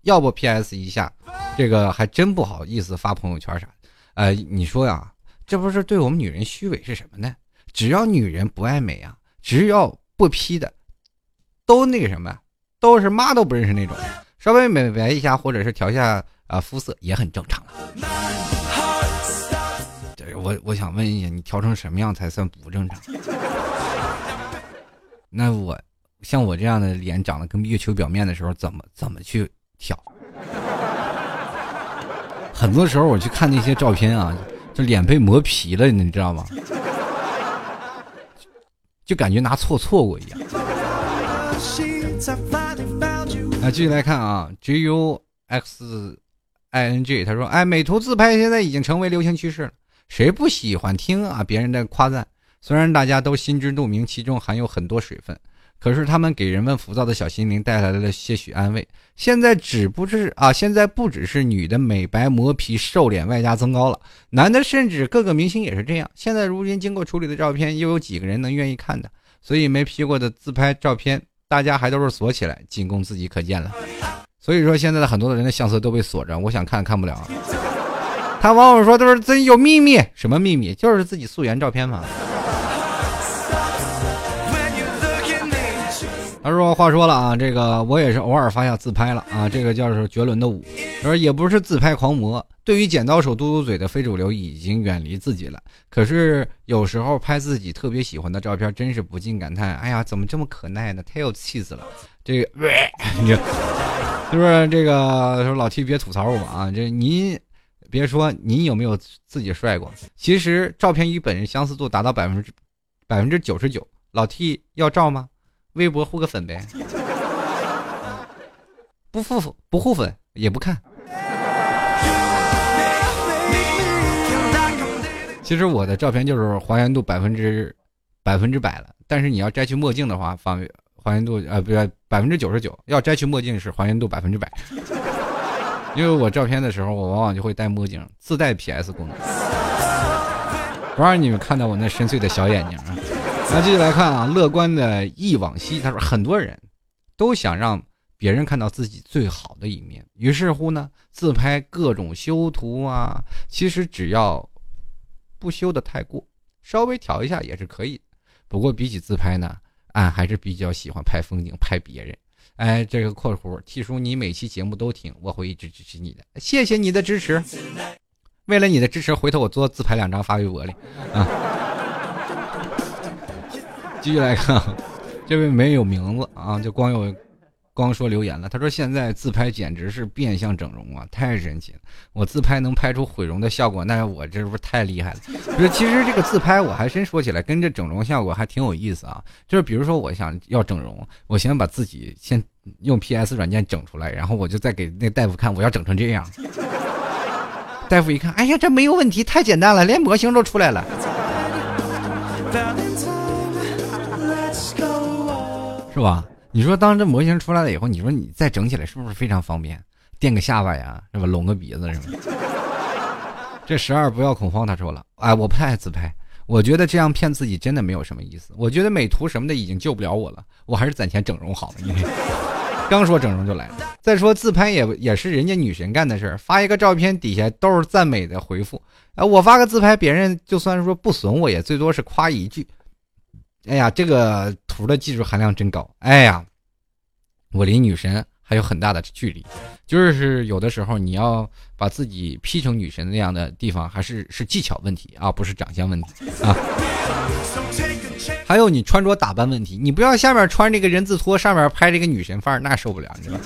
要不 PS 一下，这个还真不好意思发朋友圈啥的。呃，你说呀，这不是对我们女人虚伪是什么呢？只要女人不爱美啊，只要不 P 的，都那个什么，都是妈都不认识那种，稍微美白一下，或者是调下。啊，肤色也很正常了。我我想问一下，你调成什么样才算不正常？<laughs> 那我像我这样的脸长得跟月球表面的时候，怎么怎么去调？<laughs> 很多时候我去看那些照片啊，这脸被磨皮了，你知道吗？就感觉拿错错过一样。啊，继续来看啊，G U X。I n g，他说：“哎，美图自拍现在已经成为流行趋势了，谁不喜欢听啊别人的夸赞？虽然大家都心知肚明，其中含有很多水分，可是他们给人们浮躁的小心灵带来了些许安慰。现在只不是啊，现在不只是女的美白磨皮瘦脸外加增高了，男的甚至各个明星也是这样。现在如今经过处理的照片，又有几个人能愿意看的？所以没 P 过的自拍照片，大家还都是锁起来，仅供自己可见了。”所以说，现在的很多的人的相册都被锁着，我想看看不了。他网友说：“都是自己有秘密，什么秘密？就是自己素颜照片嘛。”他说：“话说了啊，这个我也是偶尔发下自拍了啊，这个叫做绝伦的舞。他说也不是自拍狂魔，对于剪刀手嘟嘟嘴的非主流已经远离自己了。可是有时候拍自己特别喜欢的照片，真是不禁感叹：哎呀，怎么这么可耐呢？太有气质了。这个，你。”是不是这个说老 T 别吐槽我啊？这您别说，您有没有自己帅过？其实照片与本人相似度达到百分之百分之九十九。老 T 要照吗？微博互个粉呗。不互不互粉也不看。其实我的照片就是还原度百分之百分之百了，但是你要摘去墨镜的话，方。还原度呃不是百分之九十九，要摘去墨镜是还原度百分之百。<laughs> 因为我照片的时候，我往往就会戴墨镜，自带 PS 功能，不让你们看到我那深邃的小眼睛啊。那继续来看啊，乐观的忆往昔，他说很多人都想让别人看到自己最好的一面，于是乎呢，自拍各种修图啊，其实只要不修的太过，稍微调一下也是可以。不过比起自拍呢，俺还是比较喜欢拍风景，拍别人。哎，这个括弧，T 叔，你每期节目都听，我会一直支持你的，谢谢你的支持。为了你的支持，回头我做自拍两张发微博里啊。<laughs> 继续来看，这位没有名字啊，就光有。光说留言了，他说现在自拍简直是变相整容啊，太神奇了！我自拍能拍出毁容的效果，那我这不是太厉害了？不是，其实这个自拍我还真说起来，跟这整容效果还挺有意思啊。就是比如说，我想要整容，我先把自己先用 PS 软件整出来，然后我就再给那大夫看，我要整成这样。大夫一看，哎呀，这没有问题，太简单了，连模型都出来了，是吧？你说，当这模型出来了以后，你说你再整起来是不是非常方便？垫个下巴呀，是吧？隆个鼻子，是吧？这十二不要恐慌，他说了，哎，我不太爱自拍，我觉得这样骗自己真的没有什么意思。我觉得美图什么的已经救不了我了，我还是攒钱整容好了。你刚说整容就来了，再说自拍也也是人家女神干的事儿，发一个照片底下都是赞美的回复，哎，我发个自拍，别人就算是说不损我，也最多是夸一句。哎呀，这个图的技术含量真高！哎呀，我离女神还有很大的距离，就是有的时候你要把自己 P 成女神那样的地方，还是是技巧问题啊，不是长相问题啊。还有你穿着打扮问题，你不要下面穿这个人字拖，上面拍这个女神范儿，那受不了，你知道吗？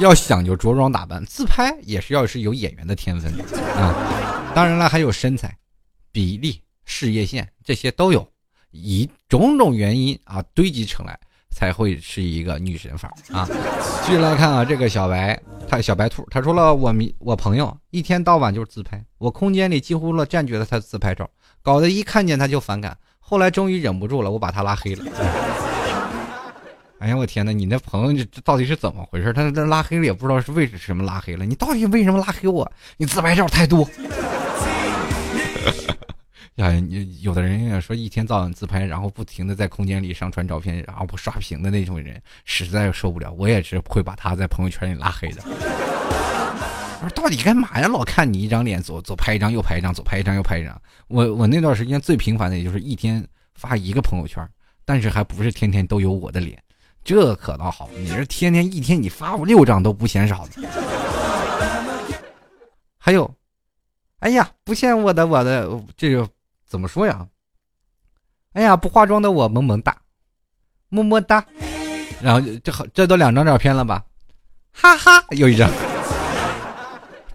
要讲究着装打扮，自拍也是要是有演员的天分的啊。当然了，还有身材、比例、事业线这些都有。以种种原因啊堆积成来，才会是一个女神范儿啊。继续来看啊，这个小白，他小白兔，他说了，我 mi 我朋友一天到晚就是自拍，我空间里几乎了占据了他自拍照，搞得一看见他就反感。后来终于忍不住了，我把他拉黑了。<laughs> 哎呀，我天哪，你那朋友这到底是怎么回事？他他拉黑了也不知道是为什么拉黑了。你到底为什么拉黑我？你自拍照太多。哎，你有的人也说一天到晚自拍，然后不停的在空间里上传照片，然后不刷屏的那种人，实在受不了。我也是会把他在朋友圈里拉黑的。我说到底干嘛呀？老看你一张脸，左左拍一张，右拍一张，左拍一张，右拍一张。我我那段时间最频繁的也就是一天发一个朋友圈，但是还不是天天都有我的脸，这可倒好。你是天天一天你发我六张都不嫌少。还有，哎呀，不嫌我的我的这个。怎么说呀？哎呀，不化妆的我萌萌哒，么么哒。然后这好，这都两张照片了吧？哈哈，又一张。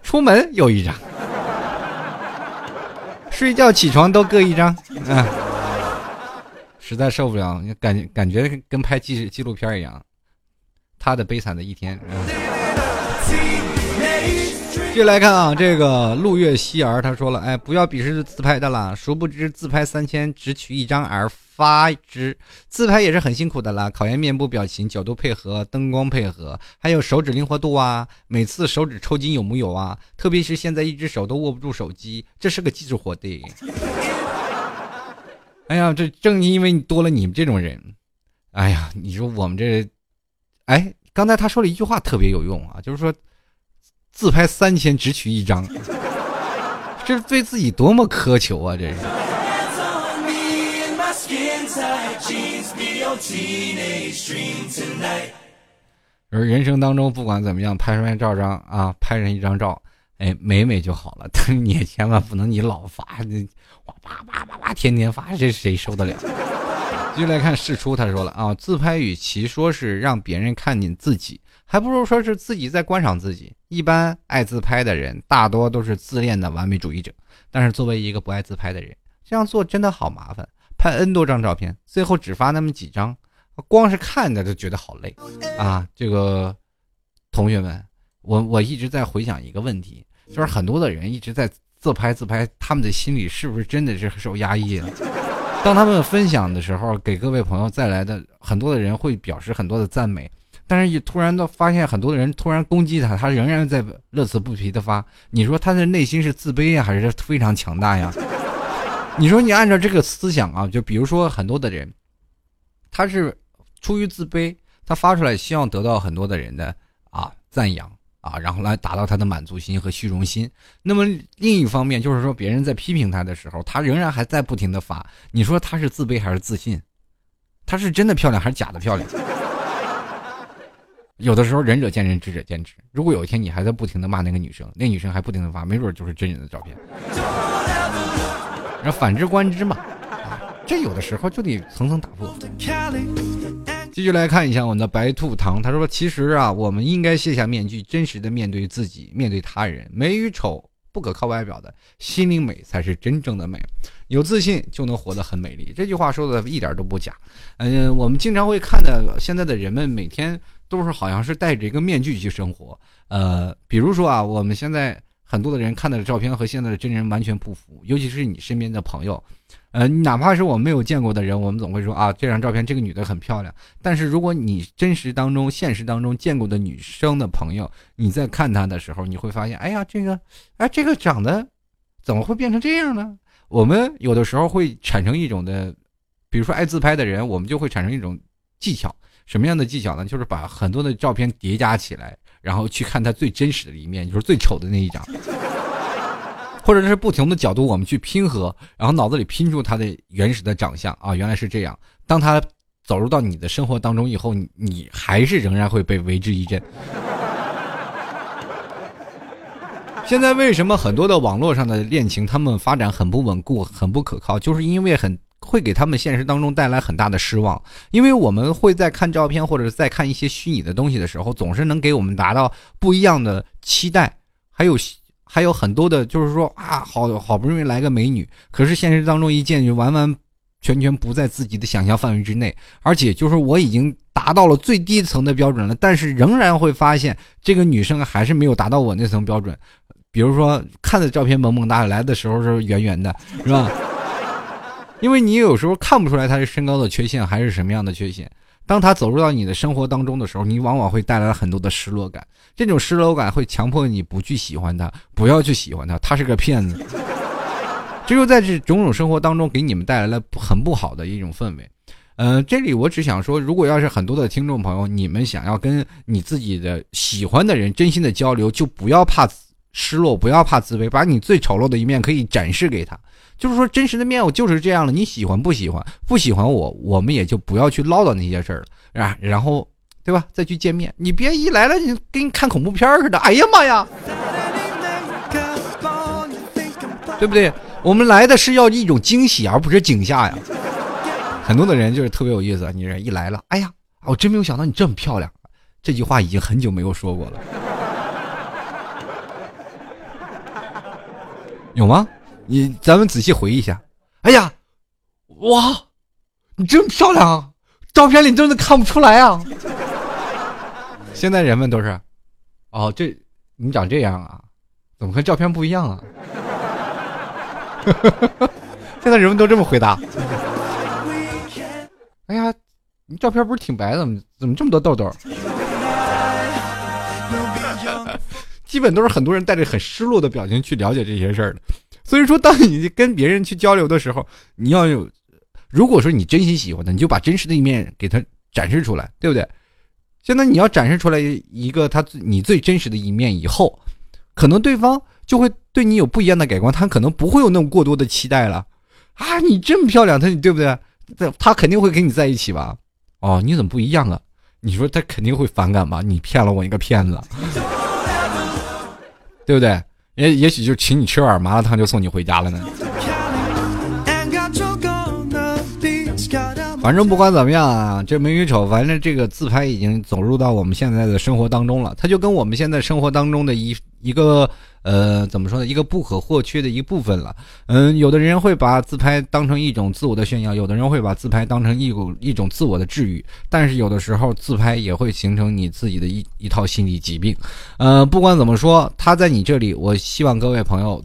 出门又一张。睡觉起床都各一张。啊，实在受不了，感感觉跟拍纪纪录片一样。他的悲惨的一天。继续来看啊，这个陆月希儿他说了，哎，不要鄙视自拍的啦，殊不知自拍三千只取一张而发之，自拍也是很辛苦的啦，考验面部表情、角度配合、灯光配合，还有手指灵活度啊，每次手指抽筋有木有啊？特别是现在一只手都握不住手机，这是个技术活的。哎呀，这正因为你多了你们这种人，哎呀，你说我们这，哎，刚才他说了一句话特别有用啊，就是说。自拍三千只取一张，这是对自己多么苛求啊！这是。而人生当中不管怎么样，拍出来照张啊，拍上一张照，哎，美美就好了。<laughs> 但你也千万不能你老发，哇叭叭叭叭，天天发，这谁受得了？<laughs> 继续来看事出，他说了啊，自拍与其说是让别人看见自己。还不如说是自己在观赏自己。一般爱自拍的人，大多都是自恋的完美主义者。但是作为一个不爱自拍的人，这样做真的好麻烦，拍 N 多张照片，最后只发那么几张，光是看着就觉得好累啊！这个同学们，我我一直在回想一个问题，就是很多的人一直在自拍自拍，他们的心里是不是真的是受压抑了？当他们分享的时候，给各位朋友带来的很多的人会表示很多的赞美。但是，一突然的发现，很多的人突然攻击他，他仍然在乐此不疲的发。你说他的内心是自卑呀，还是非常强大呀？<laughs> 你说你按照这个思想啊，就比如说很多的人，他是出于自卑，他发出来希望得到很多的人的啊赞扬啊，然后来达到他的满足心和虚荣心。那么另一方面就是说，别人在批评他的时候，他仍然还在不停的发。你说他是自卑还是自信？他是真的漂亮还是假的漂亮？有的时候仁者见仁，智者见智。如果有一天你还在不停的骂那个女生，那女生还不停的发，没准就是真人的照片。然后反之观之嘛，这有的时候就得层层打破。继续来看一下我们的白兔糖，他说：“其实啊，我们应该卸下面具，真实的面对自己，面对他人。美与丑不可靠外表的，心灵美才是真正的美。有自信就能活得很美丽。”这句话说的一点都不假。嗯，我们经常会看到现在的人们每天。都是好像是戴着一个面具去生活，呃，比如说啊，我们现在很多的人看到的照片和现在的真人完全不符，尤其是你身边的朋友，呃，哪怕是我没有见过的人，我们总会说啊，这张照片这个女的很漂亮。但是如果你真实当中、现实当中见过的女生的朋友，你在看她的时候，你会发现，哎呀，这个，哎，这个长得怎么会变成这样呢？我们有的时候会产生一种的，比如说爱自拍的人，我们就会产生一种技巧。什么样的技巧呢？就是把很多的照片叠加起来，然后去看他最真实的一面，就是最丑的那一张，<laughs> 或者是不同的角度我们去拼合，然后脑子里拼出他的原始的长相啊，原来是这样。当他走入到你的生活当中以后，你还是仍然会被为之一振。现在为什么很多的网络上的恋情他们发展很不稳固、很不可靠？就是因为很。会给他们现实当中带来很大的失望，因为我们会在看照片或者是在看一些虚拟的东西的时候，总是能给我们达到不一样的期待，还有还有很多的，就是说啊，好好不容易来个美女，可是现实当中一见就完完全全不在自己的想象范围之内，而且就是我已经达到了最低层的标准了，但是仍然会发现这个女生还是没有达到我那层标准，比如说看的照片萌萌哒，来的时候是圆圆的，是吧？因为你有时候看不出来他是身高的缺陷还是什么样的缺陷，当他走入到你的生活当中的时候，你往往会带来很多的失落感。这种失落感会强迫你不去喜欢他，不要去喜欢他，他是个骗子。<laughs> 只有在这种种生活当中给你们带来了很不好的一种氛围。嗯，这里我只想说，如果要是很多的听众朋友，你们想要跟你自己的喜欢的人真心的交流，就不要怕失落，不要怕自卑，把你最丑陋的一面可以展示给他。就是说，真实的面我就是这样了。你喜欢不喜欢？不喜欢我，我们也就不要去唠叨那些事儿了啊。然后，对吧？再去见面，你别一来了，你跟看恐怖片似的。哎呀妈呀，对不对？我们来的是要一种惊喜，而不是惊吓呀。很多的人就是特别有意思，你这一来了，哎呀，我真没有想到你这么漂亮。这句话已经很久没有说过了，有吗？你咱们仔细回忆一下，哎呀，哇，你这么漂亮，照片里真的看不出来啊！<laughs> 现在人们都是，哦，这你长这样啊，怎么和照片不一样啊？<laughs> 现在人们都这么回答。哎呀，你照片不是挺白的，吗怎么这么多痘痘？<laughs> 基本都是很多人带着很失落的表情去了解这些事儿的。所以说，当你跟别人去交流的时候，你要有，如果说你真心喜欢他，你就把真实的一面给他展示出来，对不对？现在你要展示出来一个他你最真实的一面以后，可能对方就会对你有不一样的改观，他可能不会有那么过多的期待了。啊，你这么漂亮，他对不对？他他肯定会跟你在一起吧？哦，你怎么不一样啊？你说他肯定会反感吧？你骗了我一个骗子，<laughs> 对不对？也也许就请你吃碗麻辣烫就送你回家了呢。反正不管怎么样啊，这美女丑，反正这个自拍已经走入到我们现在的生活当中了。它就跟我们现在生活当中的一一个呃，怎么说呢，一个不可或缺的一部分了。嗯，有的人会把自拍当成一种自我的炫耀，有的人会把自拍当成一股一种自我的治愈。但是有的时候自拍也会形成你自己的一一套心理疾病。呃，不管怎么说，他在你这里，我希望各位朋友。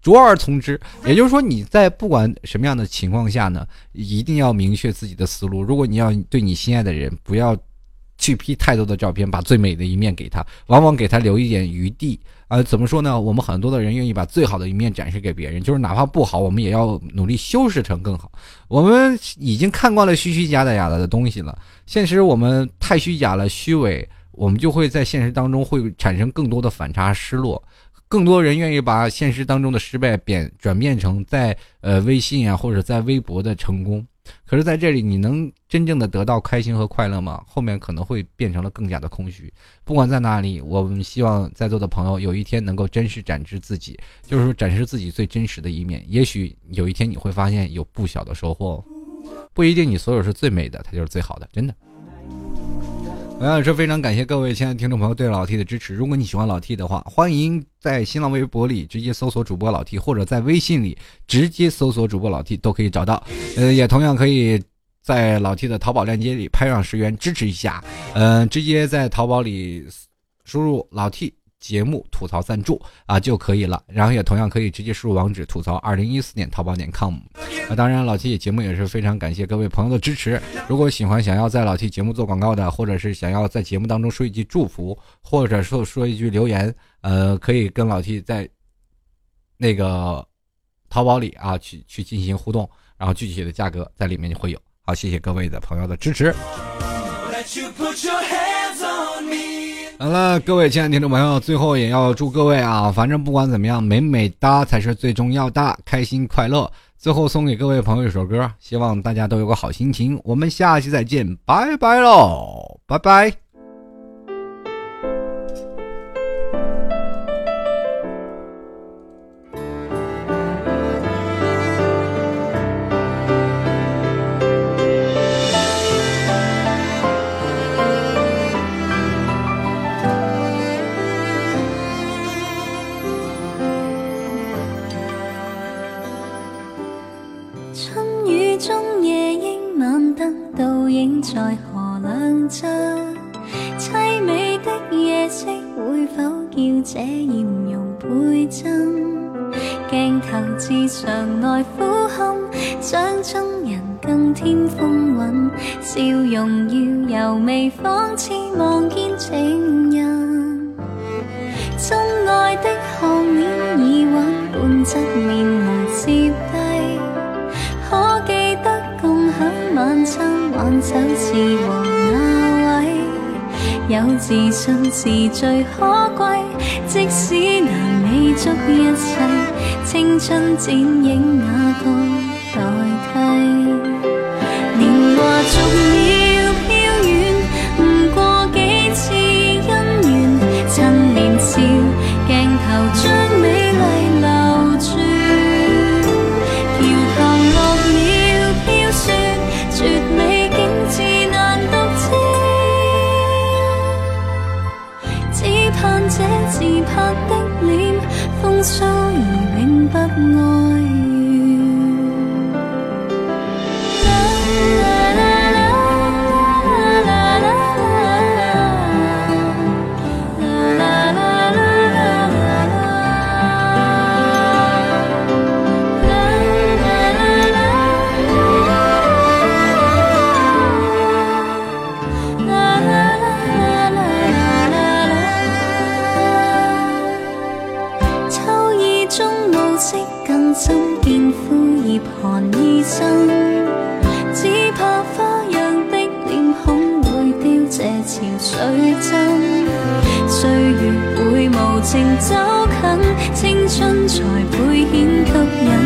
卓而从之，也就是说，你在不管什么样的情况下呢，一定要明确自己的思路。如果你要对你心爱的人，不要去 P 太多的照片，把最美的一面给他，往往给他留一点余地，啊，怎么说呢？我们很多的人愿意把最好的一面展示给别人，就是哪怕不好，我们也要努力修饰成更好。我们已经看惯了虚虚假假的东西了，现实我们太虚假了，虚伪，我们就会在现实当中会产生更多的反差、失落。更多人愿意把现实当中的失败变转变成在呃微信啊或者在微博的成功。可是，在这里，你能真正的得到开心和快乐吗？后面可能会变成了更加的空虚。不管在哪里，我们希望在座的朋友有一天能够真实展示自己，就是说展示自己最真实的一面。也许有一天你会发现有不小的收获，不一定你所有是最美的，它就是最好的，真的。我要说非常感谢各位亲爱的听众朋友对老 T 的支持。如果你喜欢老 T 的话，欢迎在新浪微博里直接搜索主播老 T，或者在微信里直接搜索主播老 T 都可以找到。呃，也同样可以在老 T 的淘宝链接里拍上十元支持一下。嗯，直接在淘宝里输入老 T。节目吐槽赞助啊就可以了，然后也同样可以直接输入网址吐槽二零一四年淘宝点 com。啊，当然老 T 节目也是非常感谢各位朋友的支持。如果喜欢想要在老 T 节目做广告的，或者是想要在节目当中说一句祝福，或者说说一句留言，呃，可以跟老 T 在那个淘宝里啊去去进行互动，然后具体的价格在里面就会有。好，谢谢各位的朋友的支持。好了，各位亲爱的听众朋友，最后也要祝各位啊，反正不管怎么样，美美哒才是最重要的，开心快乐。最后送给各位朋友一首歌，希望大家都有个好心情。我们下期再见，拜拜喽，拜拜。影在河两侧凄美的夜色会否叫这艳容倍增镜头至常来呼瞰掌中人更添风韵笑容要由微仿似望见情人真爱的项链已稳半。首次和那位有自信是最可贵，即使能未足一世青春剪影那个。风惜更深，见枯叶寒意深。只怕花样的脸孔会凋谢，潮水真。岁月会无情走近，青春才会显吸引。